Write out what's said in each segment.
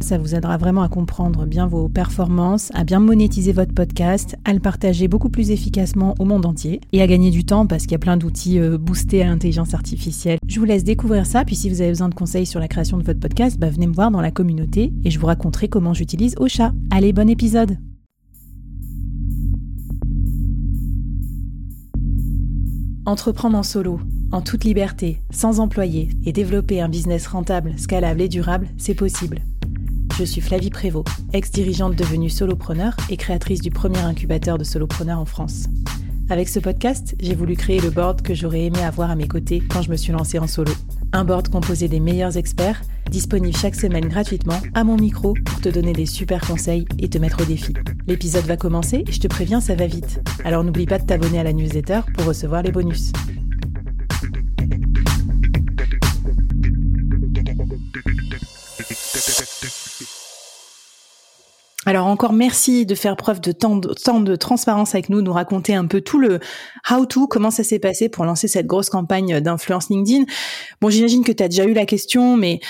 Ça vous aidera vraiment à comprendre bien vos performances, à bien monétiser votre podcast, à le partager beaucoup plus efficacement au monde entier et à gagner du temps parce qu'il y a plein d'outils euh, boostés à l'intelligence artificielle. Je vous laisse découvrir ça, puis si vous avez besoin de conseils sur la création de votre podcast, bah, venez me voir dans la communauté et je vous raconterai comment j'utilise Ocha. Allez, bon épisode Entreprendre en solo, en toute liberté, sans employé et développer un business rentable, scalable et durable, c'est possible. Je suis Flavie Prévost, ex-dirigeante devenue solopreneur et créatrice du premier incubateur de solopreneurs en France. Avec ce podcast, j'ai voulu créer le board que j'aurais aimé avoir à mes côtés quand je me suis lancée en solo. Un board composé des meilleurs experts, disponible chaque semaine gratuitement à mon micro pour te donner des super conseils et te mettre au défi. L'épisode va commencer et je te préviens, ça va vite. Alors n'oublie pas de t'abonner à la newsletter pour recevoir les bonus. Alors encore merci de faire preuve de tant, de transparence avec nous, nous raconter un peu tout le how-to, comment ça s'est passé pour lancer cette grosse campagne d'influence LinkedIn. Bon, j'imagine que tu as déjà eu la question, mais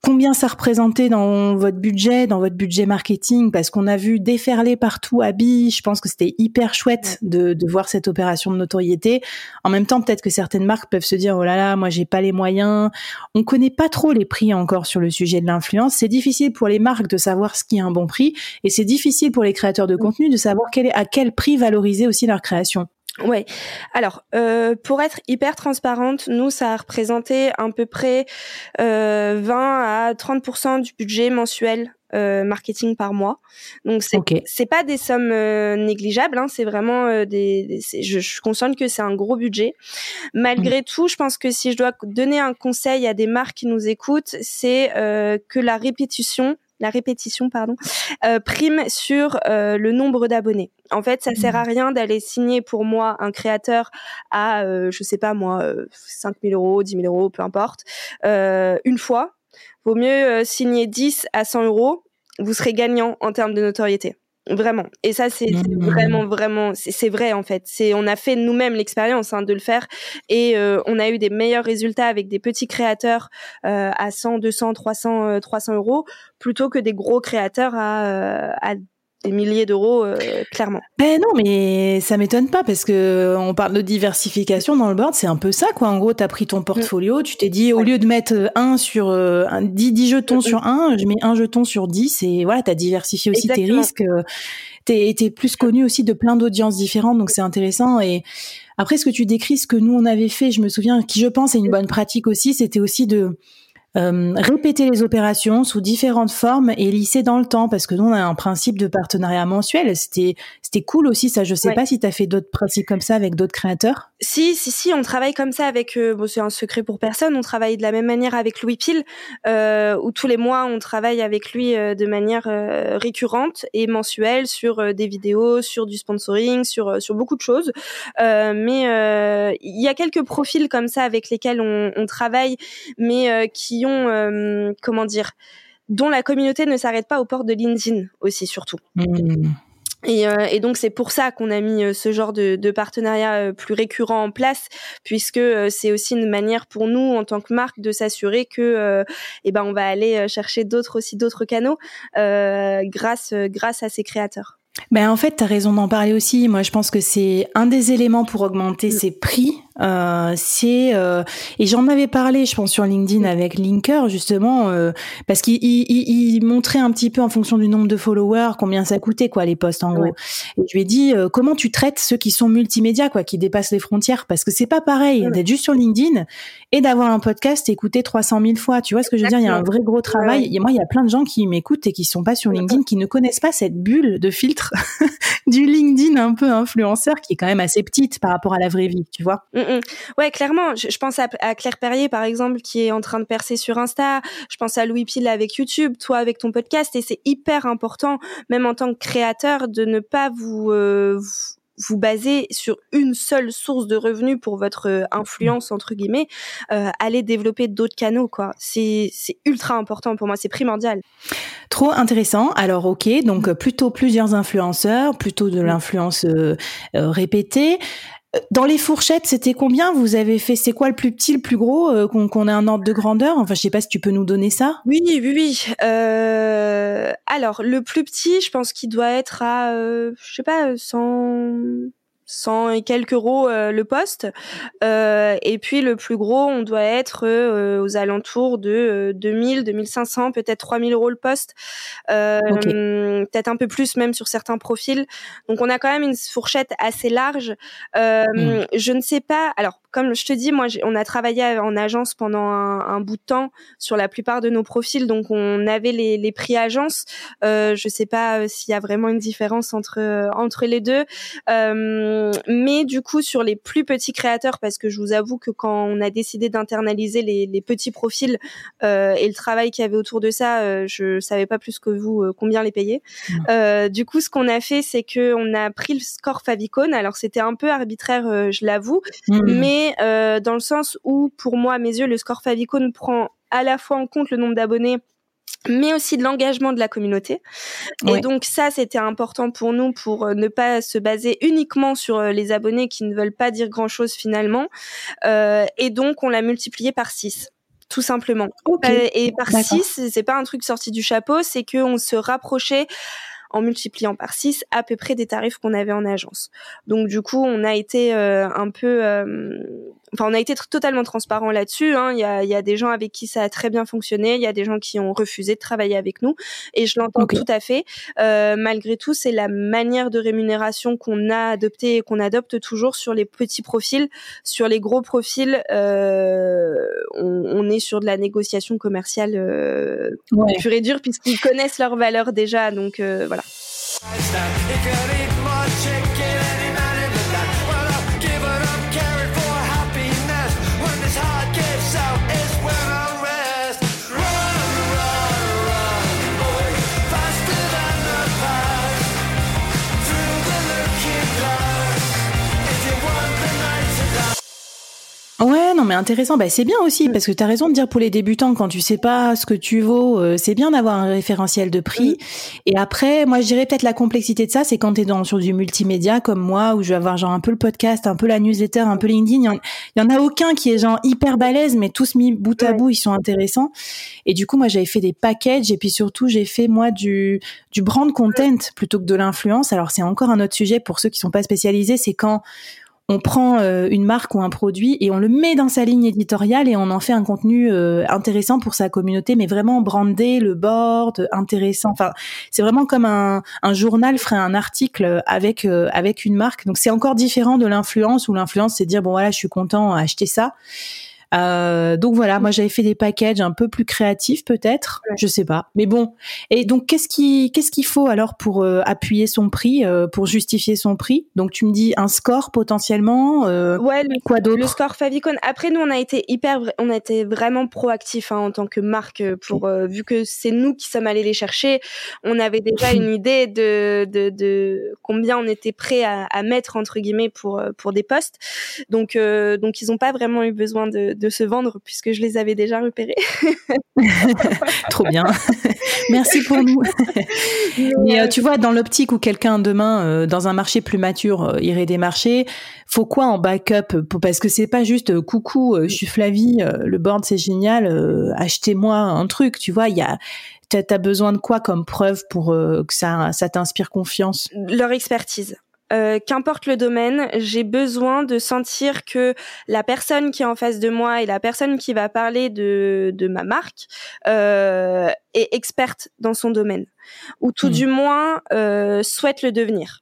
Combien ça représentait dans votre budget, dans votre budget marketing Parce qu'on a vu déferler partout à Je pense que c'était hyper chouette de, de, voir cette opération de notoriété. En même temps, peut-être que certaines marques peuvent se dire oh là là, moi j'ai pas les moyens. On connaît pas trop les prix encore sur le sujet de l'influence. C'est difficile pour les marques de savoir ce qui est un bon prix, et c'est difficile pour les créateurs de contenu de savoir quel est, à quel prix valoriser aussi leur création. Ouais. Alors, euh, pour être hyper transparente, nous, ça a représenté à peu près euh, 20 à 30% du budget mensuel euh, marketing par mois. Donc c'est c'est pas des sommes euh, négligeables, hein, c'est vraiment euh, des, je, je suis consciente que c'est un gros budget. Malgré tout, je pense que si je dois donner un conseil à des marques qui nous écoutent, c'est que la répétition la répétition, pardon, euh, prime sur euh, le nombre d'abonnés. En fait, ça sert à mmh. rien d'aller signer pour moi un créateur à, euh, je sais pas moi, 5 000 euros, 10 000 euros, peu importe, une fois. Vaut mieux signer 10 à 100 euros. Vous serez gagnant en termes de notoriété. Vraiment. Et ça, c'est mmh. vraiment, vraiment, c'est vrai en fait. C'est, on a fait nous-mêmes l'expérience hein, de le faire et euh, on a eu des meilleurs résultats avec des petits créateurs euh, à 100, 200, 300, 300 euros plutôt que des gros créateurs à, euh, à des milliers d'euros, euh, clairement. Ben non, mais ça m'étonne pas parce que on parle de diversification dans le board, c'est un peu ça, quoi. En gros, tu as pris ton portfolio, tu t'es dit, au lieu de mettre un sur euh, un, 10, 10 jetons sur un, je mets un jeton sur 10 et voilà, tu as diversifié aussi tes risques. Euh, t'es es plus connu aussi de plein d'audiences différentes, donc c'est intéressant. Et après, ce que tu décris, ce que nous on avait fait, je me souviens, qui je pense est une bonne pratique aussi, c'était aussi de euh, répéter les opérations sous différentes formes et lisser dans le temps parce que nous on a un principe de partenariat mensuel. C'était c'était cool aussi ça. Je sais pas si tu as fait d'autres principes comme ça avec d'autres créateurs. Si si si, on travaille comme ça avec. Euh, bon, c'est un secret pour personne. On travaille de la même manière avec Louis Pile euh, où tous les mois on travaille avec lui euh, de manière récurrente et mensuelle sur des vidéos, sur du sponsoring, sur sur beaucoup de choses. mais il y a quelques profils comme ça avec lesquels on, on travaille, mais qui euh, comment dire, dont la communauté ne s'arrête pas aux portes de LinkedIn aussi surtout. Mmh. Euh, et, donc c'est pour ça qu'on a mis euh, ce genre de, partenariat plus récurrent en place, puisque c'est aussi une manière pour nous en tant que marque de s'assurer que, eh ben, on va aller chercher d'autres aussi d'autres canaux grâce grâce à ces créateurs. Ben en fait, tu as raison d'en parler aussi. Moi, je pense que c'est un des éléments pour augmenter mmh. ses prix euh, c'est euh, et j'en avais parlé, je pense sur LinkedIn avec Linker justement euh, parce qu'il il, il, montrait un petit peu en fonction du nombre de followers combien ça coûtait quoi les posts en gros. Et je lui ai dit comment tu traites ceux qui sont multimédia quoi, qui dépassent les frontières? Parce que c'est pas pareil d'être juste sur LinkedIn et d'avoir un podcast écouté 300 000 fois. Tu vois ce que je veux dire? Il y a un vrai gros travail. Et moi, il y a plein de gens qui m'écoutent et qui sont pas sur LinkedIn, qui ne connaissent pas cette bulle de filtre du LinkedIn un peu influenceur qui est quand même assez petite par rapport à la vraie vie, tu vois. Mm, mm. Ouais, clairement. Je, pense à, Claire Perrier, par exemple, qui est en train de percer sur Insta. Je pense à Louis Pile avec YouTube, toi avec ton podcast. Et c'est hyper important, même en tant que créateur, de ne pas vous, euh, vous basez sur une seule source de revenus pour votre euh, influence entre guillemets, euh, allez développer d'autres canaux quoi. C'est c'est ultra important pour moi, c'est primordial. Trop intéressant. Alors ok, donc plutôt plusieurs influenceurs, plutôt de l'influence euh, répétée. Dans les fourchettes, c'était combien Vous avez fait, c'est quoi le plus petit, le plus gros, qu'on ait un ordre de grandeur? Enfin, je sais pas si tu peux nous donner ça. Oui, oui, oui. Euh, alors, le plus petit, je pense qu'il doit être à, euh, je sais pas, 100, 100 et quelques euros euh, le poste. Euh, et puis le plus gros, on doit être euh, aux alentours de 2000, 2500, peut-être 3000 euros le poste. Peut-être un peu plus même sur certains profils. Donc on a quand même une fourchette assez large. Hmm. Je ne sais pas. Alors comme je te dis, moi, on a travaillé en agence pendant un, bout de temps sur la plupart de nos profils, donc on avait les, les prix agence. Euh, je sais pas s'il y a vraiment une différence entre entre les deux. Euh, euh, mais du coup, sur les plus petits créateurs, parce que je vous avoue que quand on a décidé d'internaliser les, les, petits profils euh, et le travail qu'il y avait autour de ça, euh, je savais pas plus que vous euh, combien les payer. Mmh. du coup, ce qu'on a fait, c'est que on a pris le score favicon. Alors, c'était un peu arbitraire, je l'avoue, mmh. mais dans le sens où, pour moi, à mes yeux, le score favicon prend à la fois en compte le nombre d'abonnés mais aussi de l'engagement de la communauté. Et donc ça, c'était important pour nous pour euh, ne pas se baser uniquement sur euh, les abonnés qui ne veulent pas dire grand-chose finalement. Euh, et donc, on l'a multiplié par 6 tout simplement. et par 6, c'est pas un truc sorti du chapeau, c'est qu'on se rapprochait en multipliant par 6 à peu près des tarifs qu'on avait en agence. Donc du coup, on a été un peu enfin, on a été totalement transparent là-dessus. Hein. Il, y a, il y a des gens avec qui ça a très bien fonctionné. Il y a des gens qui ont refusé de travailler avec nous, et je l'entends tout à fait. Euh, malgré tout, c'est la manière de rémunération qu'on a adoptée et qu'on adopte toujours sur les petits profils. Sur les gros profils, euh, on, on, est sur de la négociation commerciale euh, ouais. pure et dure puisqu'ils connaissent leurs valeurs déjà. Donc euh, voilà. Mais intéressant. Bah, c'est bien aussi, parce que tu as raison de dire pour les débutants, quand tu sais pas ce que tu vaux, euh, c'est bien d'avoir un référentiel de prix. Et après, moi, je dirais peut-être la complexité de ça, c'est quand tu es dans, sur du multimédia comme moi, où je vais avoir genre un peu le podcast, un peu la newsletter, un peu LinkedIn. Il y, en, a aucun qui est genre hyper balèze, mais tous mis bout à bout, ils sont intéressants. Et du coup, moi, j'avais fait des packages, et puis surtout, j'ai fait, moi, du, du brand content plutôt que de l'influence. Alors, c'est encore un autre sujet pour ceux qui sont pas spécialisés, c'est quand on prend euh, une marque ou un produit et on le met dans sa ligne éditoriale et on en fait un contenu euh, intéressant pour sa communauté, mais vraiment brandé, le board, intéressant. Enfin, c'est vraiment comme un, un, journal ferait un article avec euh, avec une marque. Donc c'est encore différent de l'influence où l'influence c'est dire bon voilà je suis content acheter ça. Euh, donc voilà, moi j'avais fait des packages un peu plus créatifs peut-être, je sais pas. Mais bon, et donc qu'est-ce qui qu'est-ce qu'il faut alors pour euh, appuyer son prix, euh, pour justifier son prix? Donc tu me dis un score potentiellement. ouais, le, quoi d'autre? Le score favicon. Après nous on a été hyper, on a été vraiment proactif hein, en tant que marque pour vu que c'est nous qui sommes allés les chercher. On avait déjà une idée de, de, de combien on était prêt à, à, mettre entre guillemets pour pour des postes. Donc donc ils ont pas vraiment eu besoin de de se vendre puisque je les avais déjà repérés. Trop bien. Merci pour nous. Mais, euh, euh, tu vois, dans l'optique où quelqu'un demain, euh, dans un marché plus mature, irait des marchés, faut quoi en backup Parce que c'est pas juste coucou, je suis Flavie, le board c'est génial, achetez-moi un truc. Tu vois, il y a T'as as besoin de quoi comme preuve pour que ça, ça t'inspire confiance? Leur expertise. Euh, qu'importe le domaine, j'ai besoin de sentir que la personne qui est en face de moi et la personne qui va parler de, de ma marque euh, est experte dans son domaine, ou tout mmh. du moins euh, souhaite le devenir.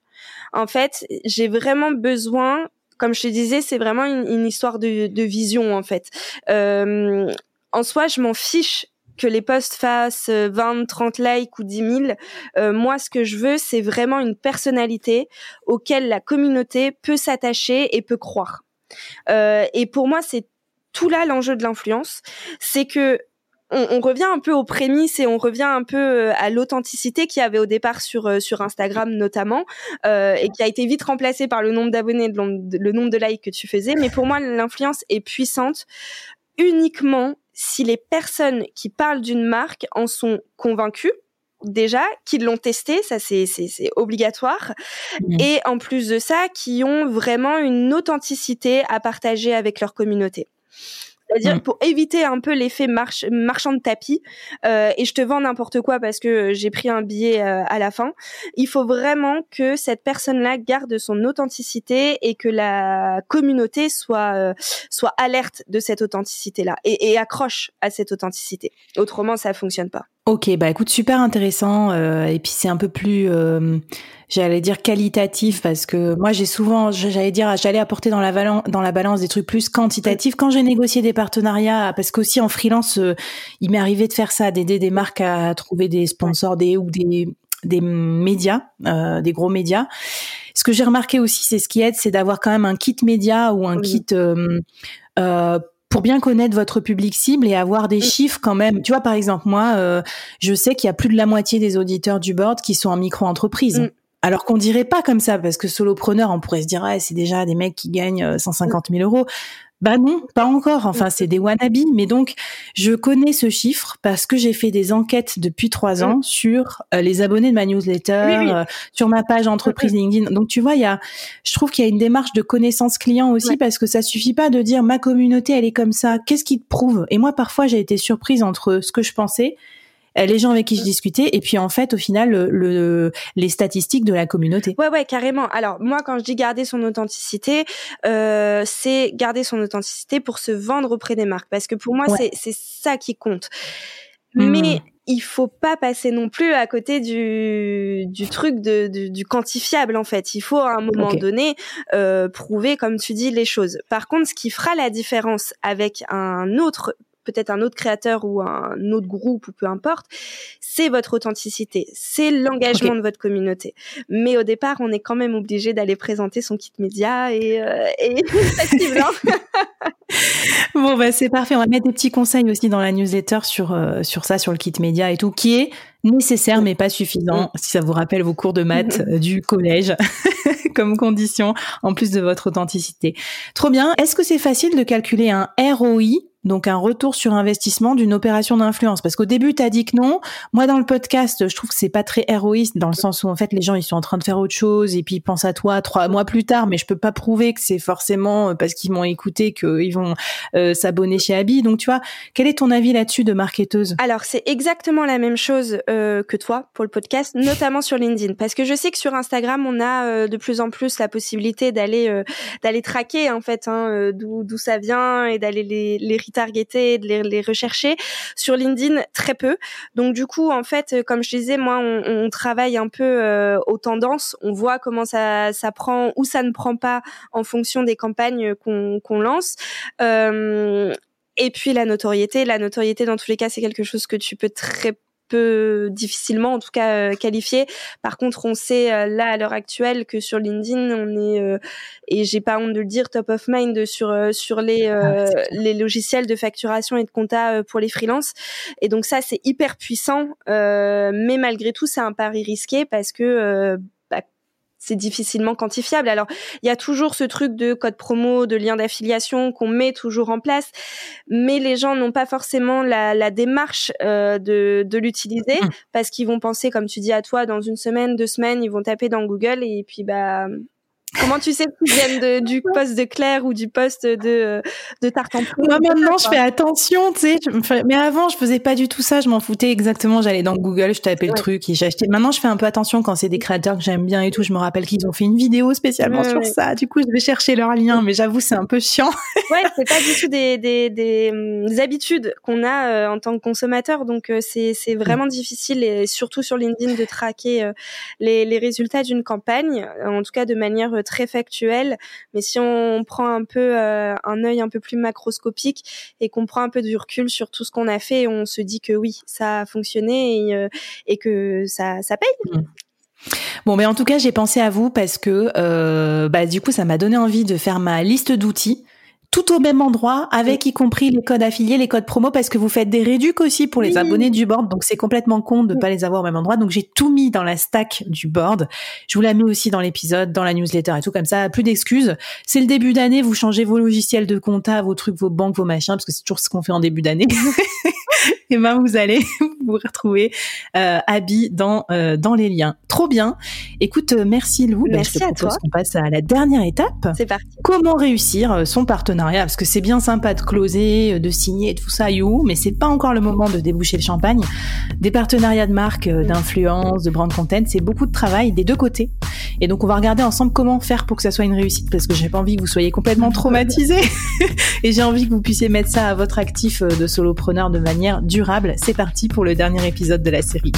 En fait, j'ai vraiment besoin, comme je te disais, c'est vraiment une, une histoire de, de, vision en fait. Euh, en soi, je m'en fiche que les posts fassent 20, euh, 30 likes ou 10 000. Euh, moi, ce que je veux, c'est vraiment une personnalité auquel la communauté peut s'attacher et peut croire. Euh, et pour moi, c'est tout là l'enjeu de l'influence, c'est que on, revient un peu aux prémices et on revient un peu euh, à l'authenticité qu'il y avait au départ sur euh, sur Instagram notamment euh, et qui a été vite remplacé par le nombre d'abonnés, le nombre de likes que tu faisais. Mais pour moi, l'influence est puissante uniquement si les personnes qui parlent d'une marque en sont convaincues déjà, qui l'ont testé, ça c'est obligatoire, mmh. et en plus de ça, qui ont vraiment une authenticité à partager avec leur communauté. C'est-à-dire mm. pour éviter un peu l'effet marchand de tapis euh, et je te vends n'importe quoi parce que j'ai pris un billet euh, à la fin. Il faut vraiment que cette personne-là garde son authenticité et que la communauté soit euh, soit alerte de cette authenticité-là et, et accroche à cette authenticité. Autrement, ça fonctionne pas. Ok, bah écoute, super intéressant. Euh, et puis c'est un peu plus, euh, j'allais dire qualitatif parce que moi j'ai souvent, j'allais dire, j'allais apporter dans la, dans la balance des trucs plus quantitatifs quand j'ai négocié des partenariats. Parce qu'aussi en freelance, euh, il m'est arrivé de faire ça, d'aider des marques à trouver des sponsors, des ou des des médias, des gros médias. Ce que j'ai remarqué aussi, c'est ce qui aide, c'est d'avoir quand même un kit média ou un kit euh, pour bien connaître votre public cible et avoir des chiffres quand même. Tu vois, par exemple, moi, euh, je sais qu'il y a plus de la moitié des auditeurs du board qui sont en micro-entreprise. Mm. Alors qu'on dirait pas comme ça, parce que solopreneur, on pourrait se dire, ah, c'est déjà des mecs qui gagnent 150 euh, 000 euros. Bah non, pas encore. Enfin, c'est des wannabes. Mais donc, je connais ce chiffre parce que j'ai fait des enquêtes depuis trois ans sur euh, les abonnés de ma newsletter, euh, sur ma page entreprise LinkedIn. Donc, tu vois, il y a, je trouve qu'il y a une démarche de connaissance client aussi parce que ça suffit pas de dire ma communauté, elle est comme ça. Qu'est-ce qui te prouve? Et moi, parfois, j'ai été surprise entre ce que je pensais les gens avec qui je discutais et puis en fait au final le, les statistiques de la communauté. Ouais ouais carrément. Alors moi quand je dis garder son authenticité, euh, c'est garder son authenticité pour se vendre auprès des marques parce que pour moi c'est c'est ça qui compte. Hmm. Mais il faut pas passer non plus à côté du, du truc de, du, quantifiable en fait. Il faut à un moment donné euh, prouver, comme tu dis, les choses. Par contre, ce qui fera la différence avec un autre peut-être un autre créateur ou un autre groupe ou peu importe, c'est votre authenticité, c'est l'engagement de votre communauté. Mais au départ, on est quand même obligé d'aller présenter son kit média et, euh, et hein. bon bah c'est parfait. On va mettre des petits conseils aussi dans la newsletter sur euh, sur ça, sur le kit média et tout, qui est nécessaire mais pas suffisant. Si ça vous rappelle vos cours de maths euh, du collège comme condition en plus de votre authenticité. Trop bien. Est-ce que c'est facile de calculer un ROI donc un retour sur investissement d'une opération d'influence. Parce qu'au début, tu as dit que non. Moi, dans le podcast, je trouve que c'est pas très héroïste dans le sens où en fait les gens ils sont en train de faire autre chose et puis ils pensent à toi trois mois plus tard, mais je peux pas prouver que c'est forcément euh, parce qu'ils m'ont écouté qu'ils vont euh, s'abonner chez Abby. Donc tu vois, quel est ton avis là-dessus de marketeuse? Alors c'est exactement la même chose euh, que toi pour le podcast, notamment sur LinkedIn, parce que je sais que sur Instagram on a de plus en plus la possibilité d'aller d'aller traquer en fait hein, d'où d'où ça vient et d'aller les les targeter, de les, rechercher. Sur LinkedIn, très peu. Donc du coup, en fait, euh, comme je disais, moi, on, travaille un peu euh, aux tendances. On voit comment ça, ça prend ou ça ne prend pas en fonction des campagnes qu'on lance. Euh, et puis la notoriété, la notoriété dans tous les cas, c'est quelque chose que tu peux très peu difficilement en tout cas euh, qualifié. Par contre, on sait euh, là à l'heure actuelle que sur LinkedIn, on est euh, et j'ai pas honte de le dire top of mind sur sur les ah, les logiciels de facturation et de compta pour les freelances. Et donc ça c'est hyper puissant mais malgré tout, c'est un pari risqué parce que c'est difficilement quantifiable. Alors, il y a toujours ce truc de code promo, de lien d'affiliation qu'on met toujours en place, mais les gens n'ont pas forcément la, la démarche euh, de, de l'utiliser parce qu'ils vont penser, comme tu dis à toi, dans une semaine, deux semaines, ils vont taper dans Google et puis bah Comment tu sais qu'ils viennent de, du poste de Claire ou du poste de, de Moi, maintenant, je fais attention, tu sais. Mais avant, je faisais pas du tout ça. Je m'en foutais exactement. J'allais dans Google, je tapais le truc et j'achetais. Maintenant, je fais un peu attention quand c'est des créateurs que j'aime bien et tout. Je me rappelle qu'ils ont fait une vidéo spécialement sur ça. Du coup, je vais chercher leur lien. Mais j'avoue, c'est un peu chiant. ouais, c'est pas du tout des, des, des, hum, habitudes qu'on a euh, en tant que consommateur. Donc, euh, c'est, c'est vraiment difficile et surtout sur LinkedIn de traquer euh, les, les résultats d'une campagne. En tout cas, de manière très factuel, mais si on prend un peu euh, un œil un peu plus macroscopique et qu'on prend un peu du recul sur tout ce qu'on a fait, on se dit que oui, ça a fonctionné et, euh, que ça, ça paye. Mmh. Bon, mais en tout cas, j'ai pensé à vous parce que euh, bah, du coup, ça m'a donné envie de faire ma liste d'outils tout au même endroit, avec y compris les codes affiliés, les codes promo, parce que vous faites des réducs aussi pour les abonnés du board, donc c'est complètement con de ne pas les avoir au même endroit. Donc j'ai tout mis dans la stack du board. Je vous la mets aussi dans l'épisode, dans la newsletter et tout comme ça. Plus d'excuses. C'est le début d'année, vous changez vos logiciels de compta, vos trucs, vos banques, vos machins, parce que c'est toujours ce qu'on fait en début d'année. et ben vous allez vous retrouver euh, Abby dans euh, dans les liens. Trop bien. Écoute, euh, merci Lou. Ben, merci à toi. On passe à la dernière étape. C'est parti. Comment réussir euh, son partenariat Parce que c'est bien sympa de closer, de signer, tout ça, you, mais c'est pas encore le moment de déboucher le champagne. Des partenariats de marque, d'influence, de brand content, c'est beaucoup de travail des deux côtés. Et donc on va regarder ensemble comment faire pour que ça soit une réussite, parce que j'ai pas envie que vous soyez complètement traumatisés et j'ai envie que vous puissiez mettre ça à votre actif de solopreneur de manière durable. C'est parti pour le dernier épisode de la série.